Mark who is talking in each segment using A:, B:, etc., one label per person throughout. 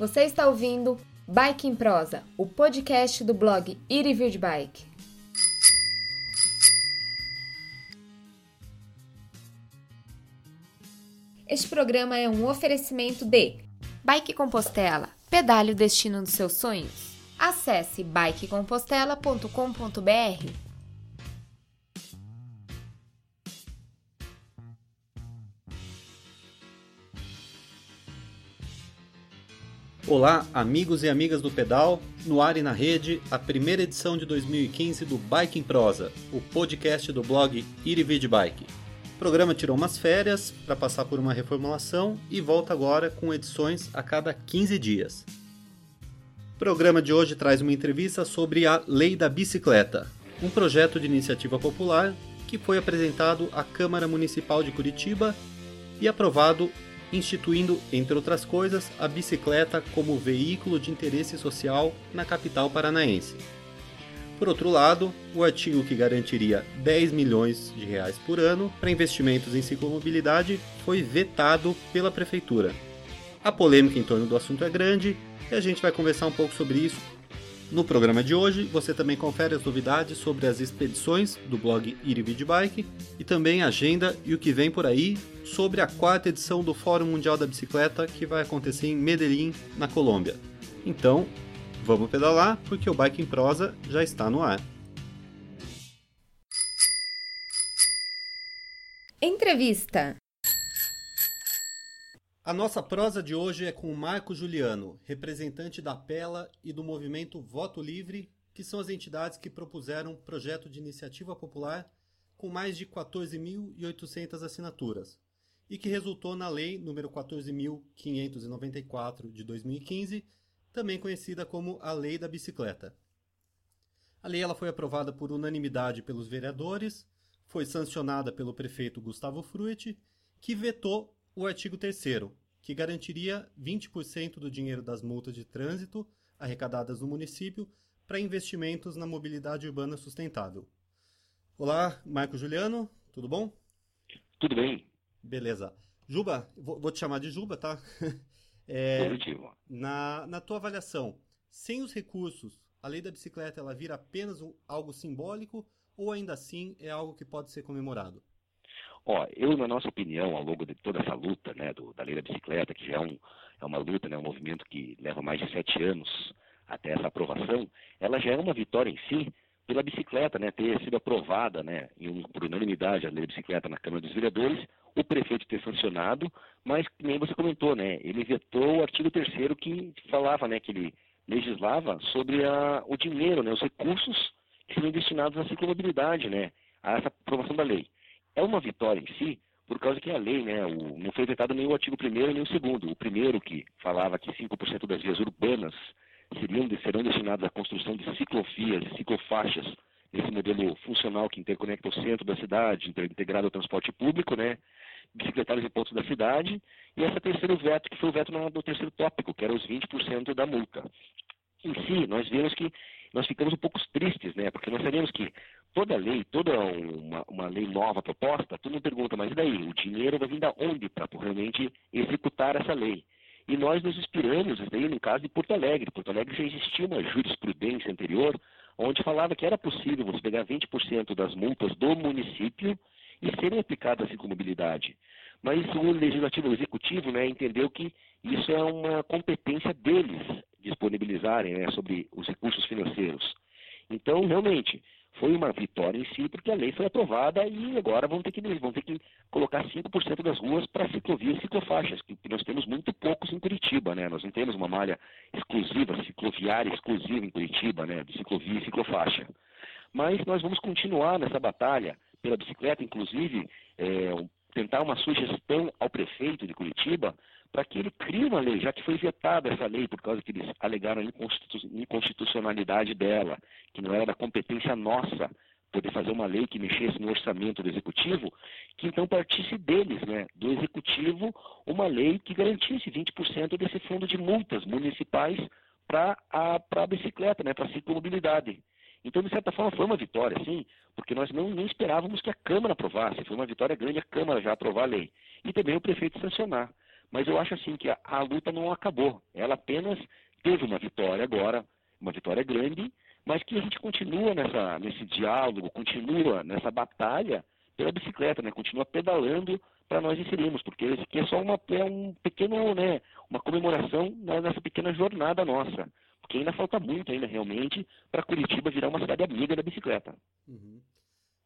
A: Você está ouvindo Bike em Prosa, o podcast do blog Ir e Vir de Bike. Este programa é um oferecimento de Bike Compostela, pedale o destino dos seus sonhos. Acesse bikecompostela.com.br.
B: Olá, amigos e amigas do pedal, no ar e na rede, a primeira edição de 2015 do Bike em Prosa, o podcast do blog Irivid Bike. O programa tirou umas férias para passar por uma reformulação e volta agora com edições a cada 15 dias. O programa de hoje traz uma entrevista sobre a Lei da Bicicleta, um projeto de iniciativa popular que foi apresentado à Câmara Municipal de Curitiba e aprovado instituindo, entre outras coisas, a bicicleta como veículo de interesse social na capital paranaense. Por outro lado, o artigo que garantiria 10 milhões de reais por ano para investimentos em ciclomobilidade foi vetado pela prefeitura. A polêmica em torno do assunto é grande e a gente vai conversar um pouco sobre isso no programa de hoje, você também confere as novidades sobre as expedições do blog Irivid Bike e também a agenda e o que vem por aí sobre a quarta edição do Fórum Mundial da Bicicleta que vai acontecer em Medellín, na Colômbia. Então, vamos pedalar porque o Bike em Prosa já está no ar.
A: Entrevista
B: a nossa prosa de hoje é com o Marco Juliano, representante da PELA e do movimento Voto Livre, que são as entidades que propuseram um projeto de iniciativa popular com mais de 14.800 assinaturas e que resultou na Lei nº 14.594 de 2015, também conhecida como a Lei da Bicicleta. A lei ela foi aprovada por unanimidade pelos vereadores, foi sancionada pelo prefeito Gustavo Fruit, que vetou o artigo 3 que garantiria 20% do dinheiro das multas de trânsito arrecadadas no município para investimentos na mobilidade urbana sustentável. Olá, Marco Juliano, tudo bom?
C: Tudo bem.
B: Beleza. Juba, vou, te chamar de Juba, tá?
C: É, Positivo.
B: Na, na tua avaliação, sem os recursos, a lei da bicicleta ela vira apenas um, algo simbólico ou ainda assim é algo que pode ser comemorado?
C: Ó, eu, na nossa opinião, ao longo de toda essa luta né, do, da lei da bicicleta, que já é, um, é uma luta, né, um movimento que leva mais de sete anos até essa aprovação, ela já é uma vitória em si pela bicicleta, né, ter sido aprovada né, em, por unanimidade a lei da bicicleta na Câmara dos Vereadores, o prefeito ter sancionado, mas nem você comentou, né, ele vetou o artigo 3 que falava, né, que ele legislava sobre a, o dinheiro, né, os recursos que seriam destinados à ciclomobilidade, né, a essa aprovação da lei é uma vitória em si, por causa que a lei, né, o, não foi vetado nem o artigo 1 nem o segundo. O primeiro que falava que 5% das vias urbanas seriam, serão destinadas à construção de ciclovias e ciclofaixas nesse modelo funcional que interconecta o centro da cidade, integrado ao transporte público, né, bicicletários e pontos da cidade, e esse terceiro veto, que foi o veto no terceiro tópico, que era os 20% da multa. Em si, nós vemos que nós ficamos um pouco tristes, né? Porque nós sabemos que toda lei, toda uma, uma lei nova proposta, todo mundo pergunta, mas e daí? O dinheiro vai vir da onde para realmente executar essa lei? E nós nos inspiramos, daí no caso de Porto Alegre. Porto Alegre já existia uma jurisprudência anterior, onde falava que era possível você pegar 20% das multas do município e serem aplicadas assim com mobilidade. Mas o legislativo o executivo né, entendeu que isso é uma competência deles disponibilizarem né, sobre os recursos financeiros. Então, realmente, foi uma vitória em si, porque a lei foi aprovada e agora vão ter que, vão ter que colocar 5% das ruas para ciclovias e ciclofaixas, que nós temos muito poucos em Curitiba, né? Nós não temos uma malha exclusiva, cicloviária exclusiva em Curitiba, né? De ciclovia e ciclofaixa. Mas nós vamos continuar nessa batalha pela bicicleta, inclusive, é, tentar uma sugestão ao prefeito de Curitiba para que ele crie uma lei, já que foi vetada essa lei por causa que eles alegaram a inconstitucionalidade dela, que não era da competência nossa poder fazer uma lei que mexesse no orçamento do executivo, que então partisse deles, né, do executivo, uma lei que garantisse 20% desse fundo de multas municipais para a, a bicicleta, né, para a ciclomobilidade. Então, de certa forma, foi uma vitória, sim, porque nós não, não esperávamos que a Câmara aprovasse. Foi uma vitória grande a Câmara já aprovar a lei. E também o prefeito sancionar. Mas eu acho assim que a, a luta não acabou. Ela apenas teve uma vitória agora, uma vitória grande, mas que a gente continua nessa, nesse diálogo, continua nessa batalha pela bicicleta, né? Continua pedalando para nós inserirmos, porque isso aqui é só uma, é um pequeno, né, uma comemoração nessa pequena jornada nossa. Porque ainda falta muito ainda realmente para Curitiba virar uma cidade amiga da bicicleta.
B: Uhum.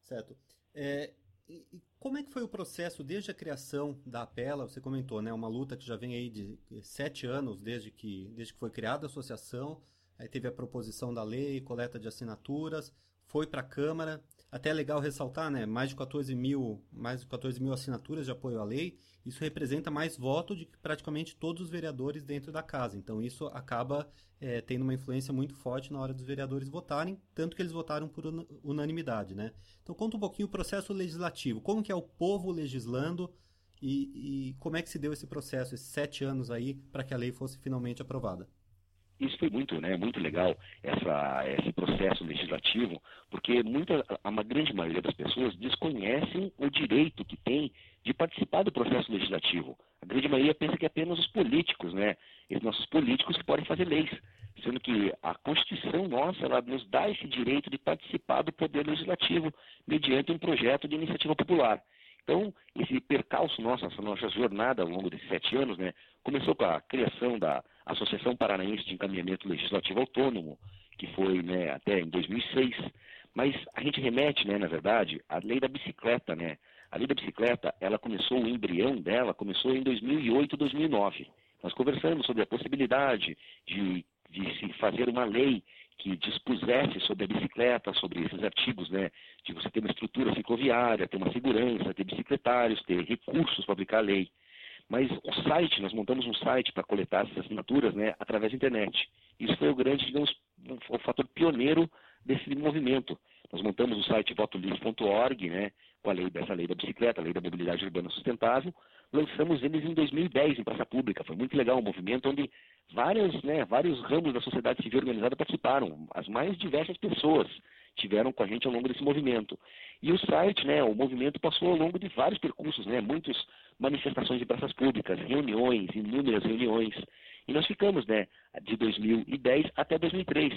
B: Certo. É, e, como é que foi o processo desde a criação da Apela? Você comentou, né? Uma luta que já vem aí de sete anos desde que, desde que foi criada a associação. Aí teve a proposição da lei, coleta de assinaturas, foi para a Câmara. Até é legal ressaltar, né? Mais de 14 mil, mais de 14 mil assinaturas de apoio à lei. Isso representa mais voto de praticamente todos os vereadores dentro da casa. Então isso acaba é, tendo uma influência muito forte na hora dos vereadores votarem, tanto que eles votaram por unanimidade, né? Então conta um pouquinho o processo legislativo. Como que é o povo legislando e, e como é que se deu esse processo, esses sete anos aí, para que a lei fosse finalmente aprovada?
C: Isso foi muito, né, muito legal, essa, esse processo legislativo, porque muita, uma grande maioria das pessoas desconhecem o direito que tem de participar do processo legislativo. A grande maioria pensa que é apenas os políticos, né, os nossos políticos que podem fazer leis, sendo que a Constituição nossa, ela nos dá esse direito de participar do poder legislativo mediante um projeto de iniciativa popular. Então, esse percalço nosso, essa nossa jornada ao longo desses sete anos, né, começou com a criação da Associação Paranaense de Encaminhamento Legislativo Autônomo, que foi né, até em 2006, mas a gente remete, né, na verdade, à lei da bicicleta, né? A lei da bicicleta, ela começou, o embrião dela começou em 2008, 2009. Nós conversamos sobre a possibilidade de, de se fazer uma lei que dispusesse sobre a bicicleta, sobre esses artigos, né, de você ter uma estrutura cicloviária, ter uma segurança, ter bicicletários, ter recursos para aplicar a lei. Mas o site, nós montamos um site para coletar essas assinaturas, né, através da internet. Isso foi o grande, digamos, o fator pioneiro desse movimento. Nós montamos o site votolivre.org, né, com a lei dessa lei da bicicleta, a lei da mobilidade urbana sustentável. Lançamos eles em 2010 em praça pública. Foi muito legal, um movimento onde várias, né, vários ramos da sociedade civil organizada participaram, as mais diversas pessoas tiveram com a gente ao longo desse movimento. E o site, né, o movimento passou ao longo de vários percursos, né, muitas manifestações de praças públicas, reuniões, inúmeras reuniões. E nós ficamos, né, de 2010 até 2003,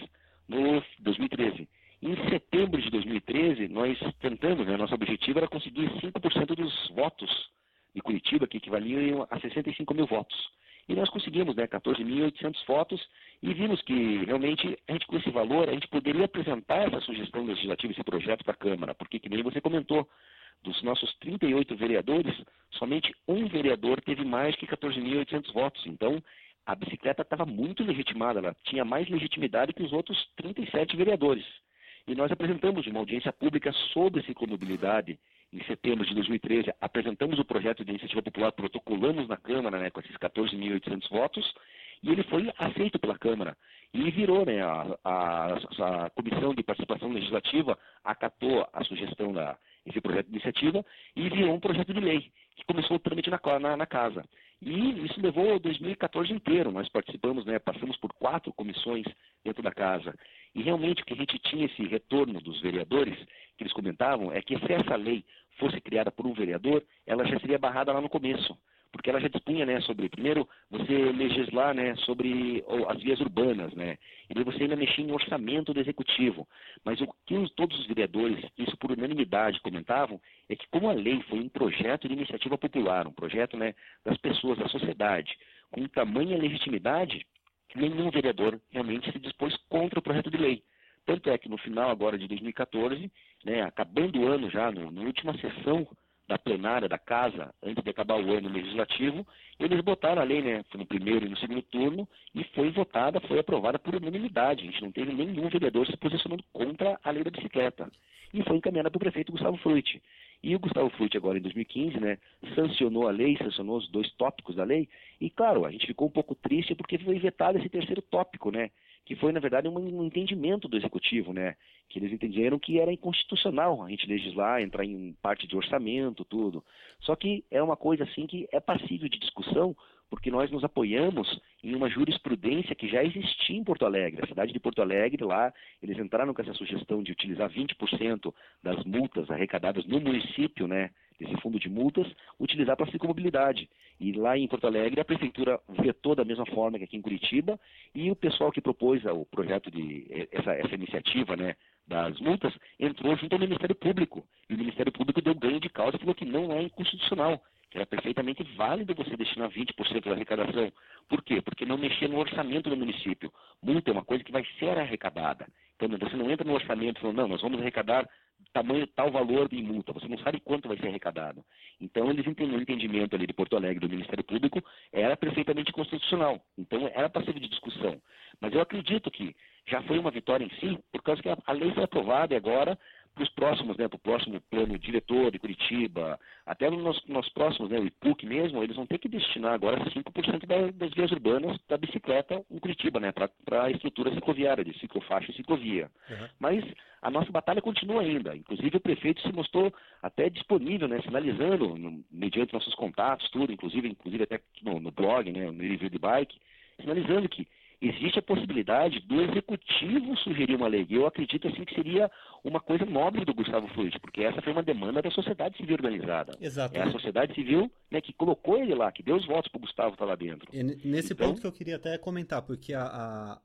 C: no 2013. Em setembro de 2013, nós tentamos, né, nosso objetivo era conseguir 5% dos votos de Curitiba, que equivaliam a 65 mil votos. E nós conseguimos né, 14.800 votos e vimos que realmente a gente com esse valor a gente poderia apresentar essa sugestão legislativa, esse projeto para a Câmara, porque que nem você comentou, dos nossos 38 vereadores, somente um vereador teve mais que 14.800 votos. Então, a bicicleta estava muito legitimada, ela tinha mais legitimidade que os outros 37 vereadores. E nós apresentamos uma audiência pública sobre ciclomobilidade em setembro de 2013, apresentamos o projeto de iniciativa popular, protocolamos na Câmara né, com esses 14.800 votos, e ele foi aceito pela Câmara. E virou, né, a, a, a Comissão de Participação Legislativa acatou a sugestão da esse projeto de iniciativa e virou um projeto de lei, que começou o trâmite na, na, na casa. E isso levou 2014 inteiro. Nós participamos, né, passamos por quatro comissões dentro da casa. E realmente o que a gente tinha esse retorno dos vereadores, que eles comentavam, é que se essa lei fosse criada por um vereador, ela já seria barrada lá no começo porque ela já dispunha, né, sobre, primeiro, você legislar, né, sobre as vias urbanas, né, e daí você ainda mexia em orçamento do executivo. Mas o que todos os vereadores, isso por unanimidade, comentavam, é que como a lei foi um projeto de iniciativa popular, um projeto, né, das pessoas, da sociedade, com tamanha legitimidade, nenhum vereador realmente se dispôs contra o projeto de lei. Tanto é que no final agora de 2014, né, acabando o ano já, no, na última sessão da plenária da casa, antes de acabar o ano legislativo, eles botaram a lei, né, no primeiro e no segundo turno, e foi votada, foi aprovada por unanimidade. A gente não teve nenhum vereador se posicionando contra a lei da bicicleta. E foi encaminhada para o prefeito Gustavo Frutti. E o Gustavo Frutti, agora em 2015, né, sancionou a lei, sancionou os dois tópicos da lei, e claro, a gente ficou um pouco triste porque foi vetado esse terceiro tópico, né, que foi, na verdade, um, entendimento do executivo, né? Que eles entenderam que era inconstitucional a gente legislar, entrar em parte de orçamento, tudo. Só que é uma coisa assim que é passível de discussão, porque nós nos apoiamos em uma jurisprudência que já existia em Porto Alegre. A cidade de Porto Alegre, lá, eles entraram com essa sugestão de utilizar 20% das multas arrecadadas no município, né? desse fundo de multas, utilizar para a ciclomobilidade. E lá em Porto Alegre, a prefeitura vetou da mesma forma que aqui em Curitiba, e o pessoal que propôs o projeto de essa, essa iniciativa, né, das multas, entrou junto ao Ministério Público. E o Ministério Público deu ganho de causa e falou que não é inconstitucional, era perfeitamente válido você destinar 20% da arrecadação. Por quê? Porque não mexia no orçamento do município. Multa é uma coisa que vai ser arrecadada. Então você não entra no orçamento falando, não, nós vamos arrecadar tamanho tal valor de multa, você não sabe quanto vai ser arrecadado. Então eles entenderam o entendimento ali de Porto Alegre do Ministério Público era perfeitamente constitucional. Então era passivo de discussão. Mas eu acredito que já foi uma vitória em si, por causa que a lei foi aprovada e agora para os próximos, né, para o próximo plano diretor de Curitiba, até nos, nos próximos, né, o IPUC mesmo, eles vão ter que destinar agora 5% da, das vias urbanas da bicicleta em Curitiba, né, para a estrutura cicloviária, de ciclofaixa e ciclovia. Uhum. Mas a nossa batalha continua ainda. Inclusive o prefeito se mostrou até disponível, né, sinalizando, no, mediante nossos contatos, tudo, inclusive, inclusive até no, no blog, né, no review de bike, sinalizando que existe a possibilidade do executivo sugerir uma lei. Eu acredito assim que seria uma coisa nobre do Gustavo Frutti, porque essa foi uma demanda da sociedade civil organizada.
B: Exato.
C: É a sociedade civil né, que colocou ele lá, que deu os votos para o Gustavo estar tá lá dentro.
B: E nesse então... ponto que eu queria até comentar, porque a, a,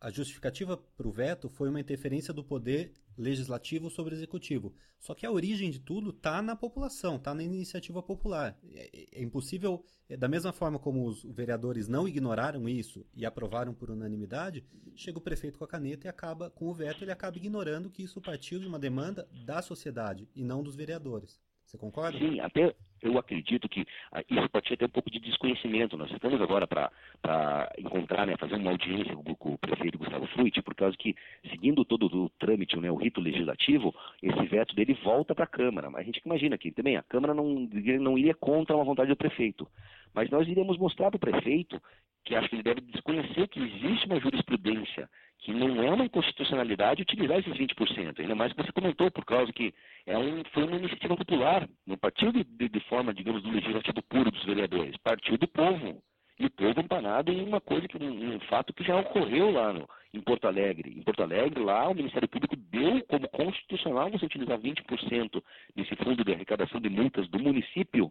B: a justificativa para o veto foi uma interferência do poder legislativo sobre executivo. Só que a origem de tudo está na população, está na iniciativa popular. É, é, impossível, é, da mesma forma como os vereadores não ignoraram isso e aprovaram por unanimidade, chega o prefeito com a caneta e acaba com o veto, ele acaba ignorando que isso partiu de uma demanda da sociedade e não dos vereadores. Você concorda?
C: Sim, até eu acredito que ah, isso pode ser até um pouco de desconhecimento. Nós estamos agora para encontrar, né, fazer uma audiência com, o prefeito Gustavo Fruit, por causa que, seguindo todo o trâmite, né, o rito legislativo, esse veto dele volta para a Câmara. Mas a gente imagina que também a Câmara não, não iria contra uma vontade do prefeito. Mas nós iremos mostrar para o prefeito que acho que ele deve desconhecer que existe uma jurisprudência que não é uma inconstitucionalidade utilizar esses 20%, ainda mais que você comentou, por causa que é um, foi uma iniciativa popular, não partiu de, de, de, forma, digamos, do legislativo puro dos vereadores, partiu do povo. E o povo empanado em uma coisa, que um, um fato que já ocorreu lá no, em Porto Alegre. Em Porto Alegre, lá, o Ministério Público deu como constitucional você utilizar 20% desse fundo de arrecadação de multas do município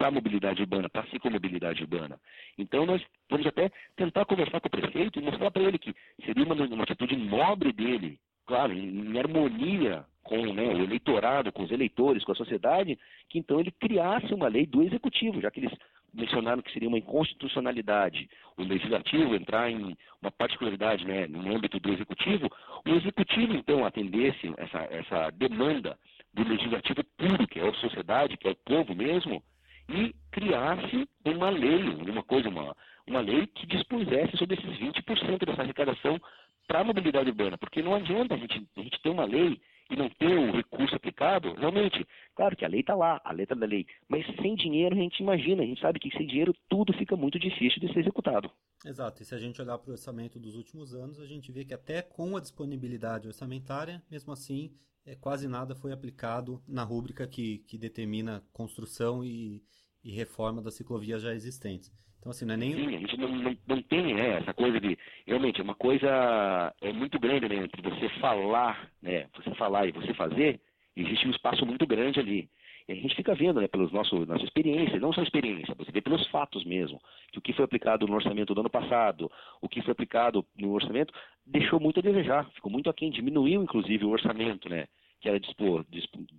C: para a mobilidade urbana, para a ciclomobilidade urbana. Então nós vamos até tentar conversar com o prefeito e mostrar para ele que seria uma, uma atitude nobre dele, claro, em, em harmonia com né, o eleitorado, com os eleitores, com a sociedade, que então ele criasse uma lei do executivo, já que eles mencionaram que seria uma inconstitucionalidade o legislativo entrar em uma particularidade né, no âmbito do executivo, o executivo então atendesse essa, essa demanda do legislativo puro, que é a sociedade, que é o povo mesmo, e criasse uma lei, uma coisa, uma, uma lei que dispusesse sobre esses 20% dessa arrecadação para a mobilidade urbana, porque não adianta a gente, a gente ter uma lei e não ter o recurso aplicado, realmente, claro que a lei está lá, a letra da lei, mas sem dinheiro a gente imagina, a gente sabe que sem dinheiro tudo fica muito difícil de ser executado.
B: Exato, e se a gente olhar para o orçamento dos últimos anos, a gente vê que até com a disponibilidade orçamentária, mesmo assim, é, quase nada foi aplicado na rúbrica que, que determina construção e, e reforma das ciclovias já existentes. Então, assim, não é nem.
C: Sim, a gente não, não, não tem né, essa coisa de. Realmente, é uma coisa é muito grande, né? Entre você falar, né? Você falar e você fazer, existe um espaço muito grande ali. A gente fica vendo, né, pelos nosso, nossa experiência, não só experiência, você vê pelos fatos mesmo, que o que foi aplicado no orçamento do ano passado, o que foi aplicado no orçamento, deixou muito a desejar, ficou muito aquém, diminuiu inclusive o orçamento, né? Que era dispor,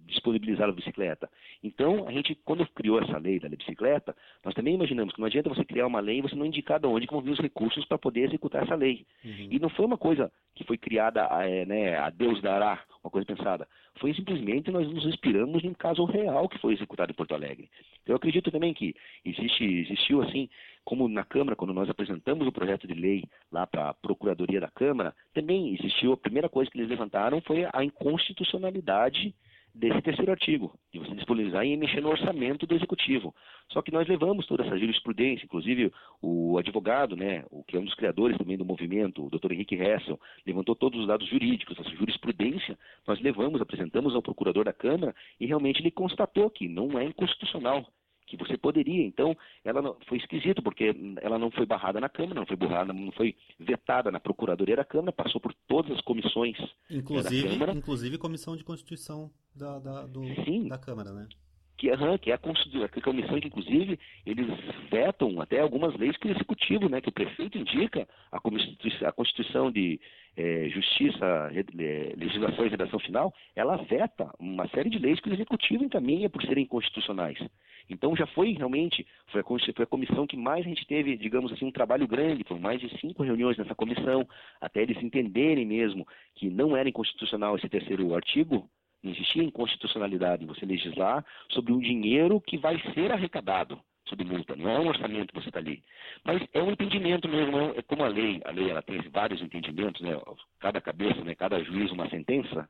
C: disponibilizar a bicicleta. Então, a gente, quando criou essa lei da bicicleta, nós também imaginamos que não adianta você criar uma lei e você não indicar de onde vão vir os recursos para poder executar essa lei. Uhum. E não foi uma coisa que foi criada, é, né, a Deus dará, uma coisa pensada. Foi simplesmente nós nos inspiramos em um caso real que foi executado em Porto Alegre. Eu acredito também que existe, existiu assim, como na Câmara, quando nós apresentamos o projeto de lei lá para a Procuradoria da Câmara, também existiu, a primeira coisa que eles levantaram foi a inconstitucionalidade desse terceiro artigo, de você disponibilizar e mexer no orçamento do executivo. Só que nós levamos toda essa jurisprudência, inclusive o advogado, né, o que é um dos criadores também do movimento, o Dr. Henrique Hessel, levantou todos os dados jurídicos, essa jurisprudência, nós levamos, apresentamos ao procurador da Câmara e realmente ele constatou que não é inconstitucional que você poderia. Então, ela não, foi esquisito, porque ela não foi barrada na Câmara, não foi barrada, não foi vetada na Procuradoria da Câmara, passou por todas as comissões
B: inclusive, da Câmara. Inclusive comissão de Constituição da, da, do, da Câmara, né?
C: que, uhum, que é a, a comissão que, inclusive, eles vetam até algumas leis que o executivo, né, que o prefeito indica, a Constituição, a Constituição de é, Justiça, Legislação e Redação Final, ela veta uma série de leis que o executivo encaminha por serem constitucionais. Então já foi realmente, foi a, foi a comissão que mais a gente teve, digamos assim, um trabalho grande, foram mais de cinco reuniões nessa comissão, até eles entenderem mesmo que não era inconstitucional esse terceiro artigo, não existia inconstitucionalidade você legislar sobre um dinheiro que vai ser arrecadado sob multa. Não é um orçamento que você está ali. Mas é um entendimento mesmo. É como a lei. A lei ela tem vários entendimentos, né? Cada cabeça, né? cada juiz uma sentença.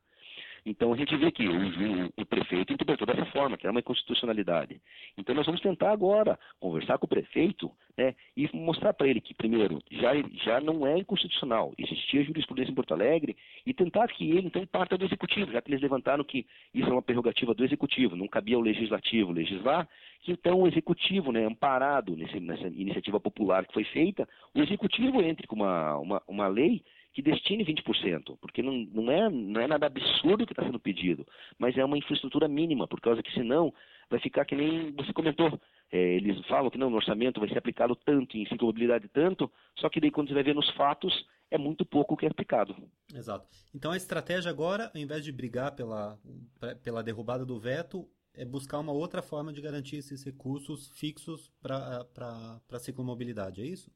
C: Então a gente vê que o, o, prefeito interpretou dessa forma, que é uma inconstitucionalidade. Então nós vamos tentar agora conversar com o prefeito né, e mostrar para ele que, primeiro, já, já não é inconstitucional, existia jurisprudência em Porto Alegre, e tentar que ele então parta do executivo, já que eles levantaram que isso é uma prerrogativa do executivo, não cabia ao legislativo legislar, que então o executivo, né, amparado nesse, nessa iniciativa popular que foi feita, o executivo entre com uma, uma, uma lei que destine 20%, porque não, não, é, não é nada absurdo que está sendo pedido, mas é uma infraestrutura mínima, por causa que senão vai ficar que nem você comentou. É, eles falam que não, no orçamento vai ser aplicado tanto, em ciclomobilidade tanto, só que daí quando você vai ver nos fatos, é muito pouco o que é aplicado.
B: Exato. Então a estratégia agora, ao invés de brigar pela, pela derrubada do veto, é buscar uma outra forma de garantir esses recursos fixos para a ciclomobilidade, é isso?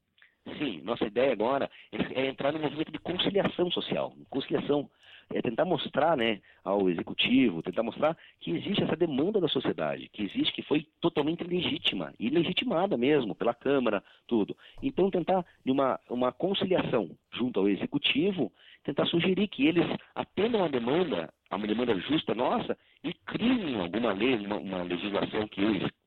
C: Sim, nossa ideia agora é entrar no movimento de conciliação social. Conciliação é tentar mostrar né, ao executivo, tentar mostrar que existe essa demanda da sociedade, que existe, que foi totalmente legítima, e legitimada mesmo pela Câmara, tudo. Então tentar uma, uma conciliação junto ao executivo, tentar sugerir que eles atendam a demanda, a demanda justa nossa, e criem alguma lei, uma, uma legislação que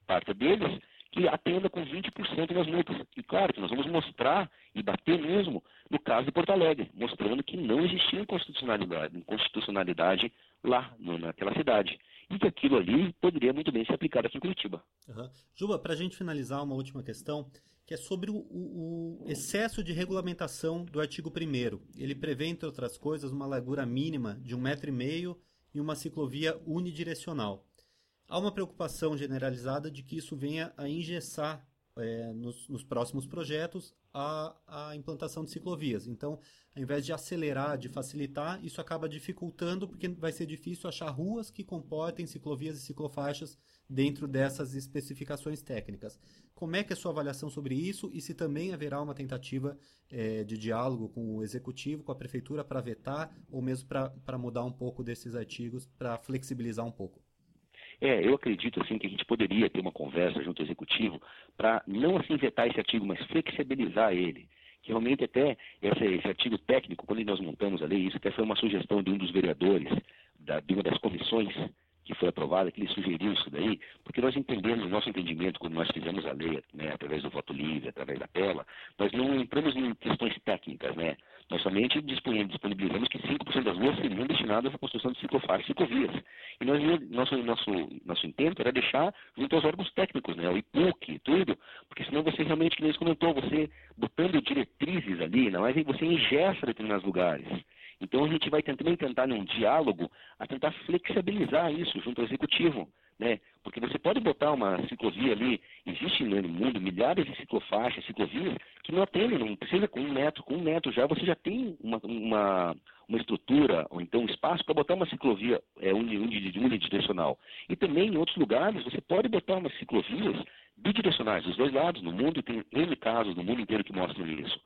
C: parte deles, que atenda com 20% das multas. E claro que nós vamos mostrar e bater mesmo no caso de Porto Alegre, mostrando que não existia inconstitucionalidade, inconstitucionalidade lá naquela cidade. E que aquilo ali poderia muito bem ser aplicado aqui em Curitiba.
B: Uhum. Juba, para a gente finalizar, uma última questão, que é sobre o, o, o excesso de regulamentação do artigo 1 Ele prevê, entre outras coisas, uma largura mínima de um metro e meio e uma ciclovia unidirecional. Há uma preocupação generalizada de que isso venha a engessar é, nos, nos, próximos projetos a, a, implantação de ciclovias. Então, ao invés de acelerar, de facilitar, isso acaba dificultando, porque vai ser difícil achar ruas que comportem ciclovias e ciclofaixas dentro dessas especificações técnicas. Como é que é a sua avaliação sobre isso e se também haverá uma tentativa é, de diálogo com o executivo, com a prefeitura, para vetar ou mesmo para mudar um pouco desses artigos, para flexibilizar um pouco?
C: É, eu acredito assim que a gente poderia ter uma conversa junto ao executivo para não assim vetar esse artigo, mas flexibilizar ele. Que realmente até esse, esse, artigo técnico, quando nós montamos a lei, isso até foi uma sugestão de um dos vereadores, da, de uma das comissões que foi aprovada, que ele sugeriu isso daí, porque nós entendemos, nosso entendimento, quando nós fizemos a lei, né, através do voto livre, através da tela, nós não entramos em questões técnicas, né? Nós somente disponibilizamos que 5% das ruas seriam destinadas à construção de ciclofaixas e ciclovias. E nós, nosso, nosso, nosso intento era deixar junto aos órgãos técnicos, né, o IPUC, tudo, porque senão você realmente, como comentou, você botando diretrizes ali, não é? você ingessa determinados lugares. Então a gente vai também tentar, num diálogo, a tentar flexibilizar isso junto ao executivo né? Porque você pode botar uma ciclovia ali, existe no mundo milhares de ciclofaixas, ciclovias, que não atendem, não precisa com um metro, com um metro já você já tem uma, uma, uma estrutura, ou então um espaço para botar uma ciclovia é, unidirecional. E também em outros lugares você pode botar umas ciclovias bidirecionais, dos dois lados, no mundo tem N casos no mundo inteiro que mostram isso.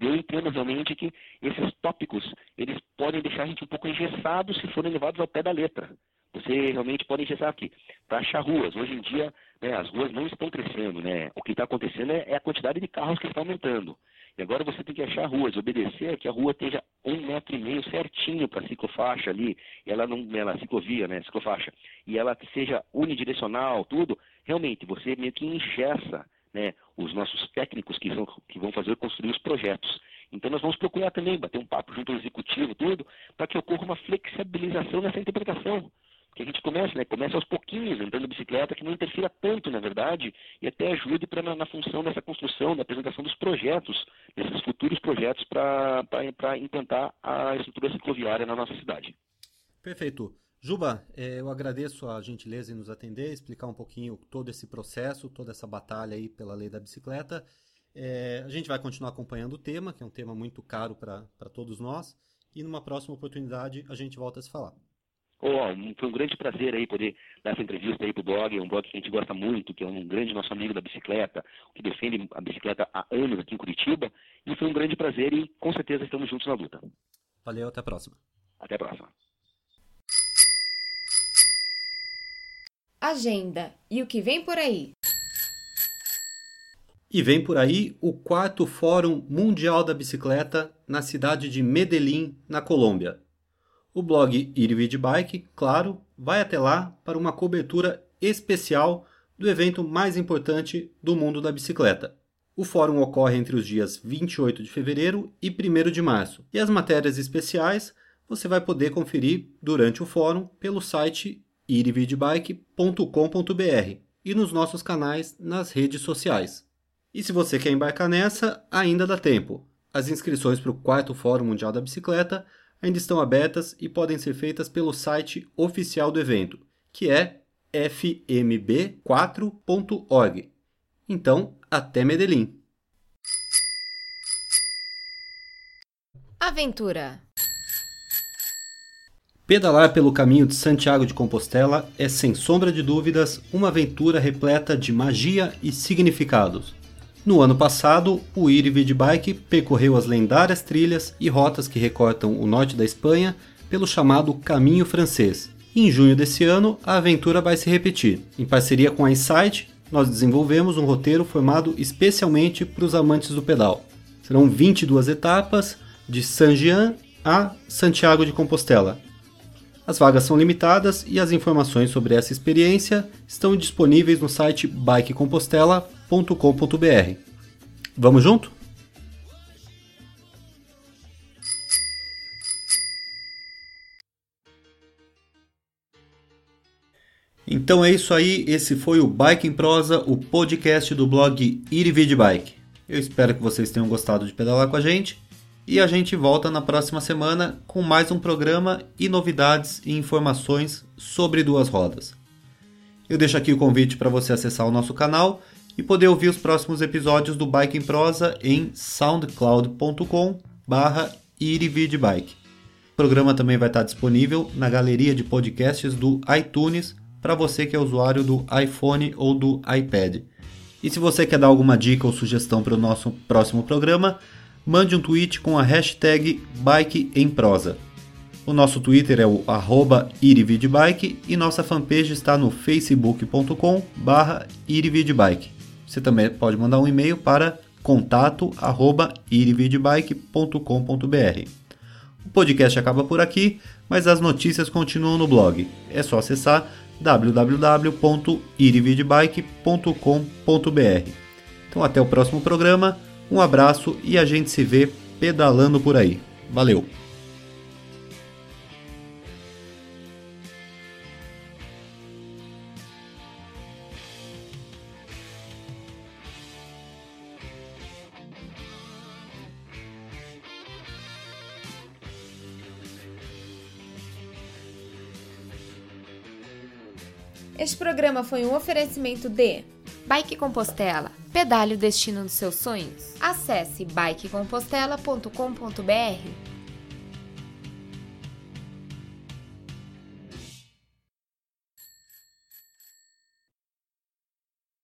C: Eu entendo realmente que esses tópicos, eles podem deixar a gente um pouco engessado se forem levados ao pé da letra. Você realmente pode pensar aqui, para achar ruas, hoje em dia né, as ruas não estão crescendo, né? O que está acontecendo é, é, a quantidade de carros que está aumentando. E agora você tem que achar ruas, obedecer que a rua esteja um metro e meio certinho para a ciclofaixa ali, ela não, ela ciclovia, né, ciclofaixa, e ela seja unidirecional, tudo. Realmente você meio que ingessa, né, os nossos técnicos que vão, que vão fazer construir os projetos. Então nós vamos procurar também bater um papo junto ao executivo, tudo, para que ocorra uma flexibilização nessa interpretação que a gente comece, né? Comece aos pouquinhos, entrando de bicicleta, que não interfira tanto, na verdade, e até ajude pra, na, na função dessa construção, da apresentação dos projetos, desses futuros projetos para implantar a estrutura cicloviária na nossa cidade.
B: Perfeito. Juba, é, eu agradeço a gentileza em nos atender, explicar um pouquinho todo esse processo, toda essa batalha aí pela lei da bicicleta. É, a gente vai continuar acompanhando o tema, que é um tema muito caro para todos nós, e numa próxima oportunidade a gente volta a se falar.
C: Oh, foi um grande prazer aí poder dar essa entrevista aí pro blog, é um blog que a gente gosta muito, que é um grande nosso amigo da bicicleta, que defende a bicicleta há anos aqui em Curitiba, e foi um grande prazer e com certeza estamos juntos na luta.
B: Valeu, até a próxima.
C: Até a próxima.
A: Agenda e o que vem por aí.
B: E vem por aí o quarto Fórum Mundial da Bicicleta na cidade de Medellín, na Colômbia. O blog Irvid Bike, claro, vai até lá para uma cobertura especial do evento mais importante do mundo da bicicleta. O fórum ocorre entre os dias 28 de fevereiro e 1 de março, e as matérias especiais você vai poder conferir durante o fórum pelo site irividbike.com.br e nos nossos canais nas redes sociais. E se você quer embarcar nessa, ainda dá tempo. As inscrições para o quarto Fórum Mundial da Bicicleta ainda estão abertas e podem ser feitas pelo site oficial do evento, que é fmb4.org. Então, até Medellín!
A: Aventura
B: Pedalar pelo caminho de Santiago de Compostela é, sem sombra de dúvidas, uma aventura repleta de magia e significados. No ano passado, o Irivid Bike percorreu as lendárias trilhas e rotas que recortam o norte da Espanha pelo chamado Caminho Francês. em junho desse ano, a aventura vai se repetir. Em parceria com a Insight, nós desenvolvemos um roteiro formado especialmente para os amantes do pedal. Serão 22 etapas de Saint-Jean a Santiago de Compostela, as vagas são limitadas e as informações sobre essa experiência estão disponíveis no site bikecompostela.com.br. Vamos junto? Então é isso aí, esse foi o Bike em Prosa, o podcast do blog Irivid Bike. Eu espero que vocês tenham gostado de pedalar com a gente e a gente volta na próxima semana com mais um programa e novidades e informações sobre duas rodas. Eu deixo aqui o convite para você acessar o nosso canal e poder ouvir os próximos episódios do Bike em Prosa em soundcloud.com/irividbike. O programa também vai estar disponível na galeria de podcasts do iTunes para você que é usuário do iPhone ou do iPad. E se você quer dar alguma dica ou sugestão para o nosso próximo programa, mande um tweet com a hashtag Bike em Prosa. O nosso Twitter é o arroba irividbike e nossa fanpage está no facebook.com barra irividbike. Você também pode mandar um e-mail para contato arroba. O podcast acaba por aqui, mas as notícias continuam no blog. É só acessar www.irividbike.com.br. Então até o próximo programa um abraço e a gente se vê pedalando por aí. Valeu!
A: Este programa foi um oferecimento de Bike Compostela, pedale o destino dos seus sonhos. Acesse bikecompostela.com.br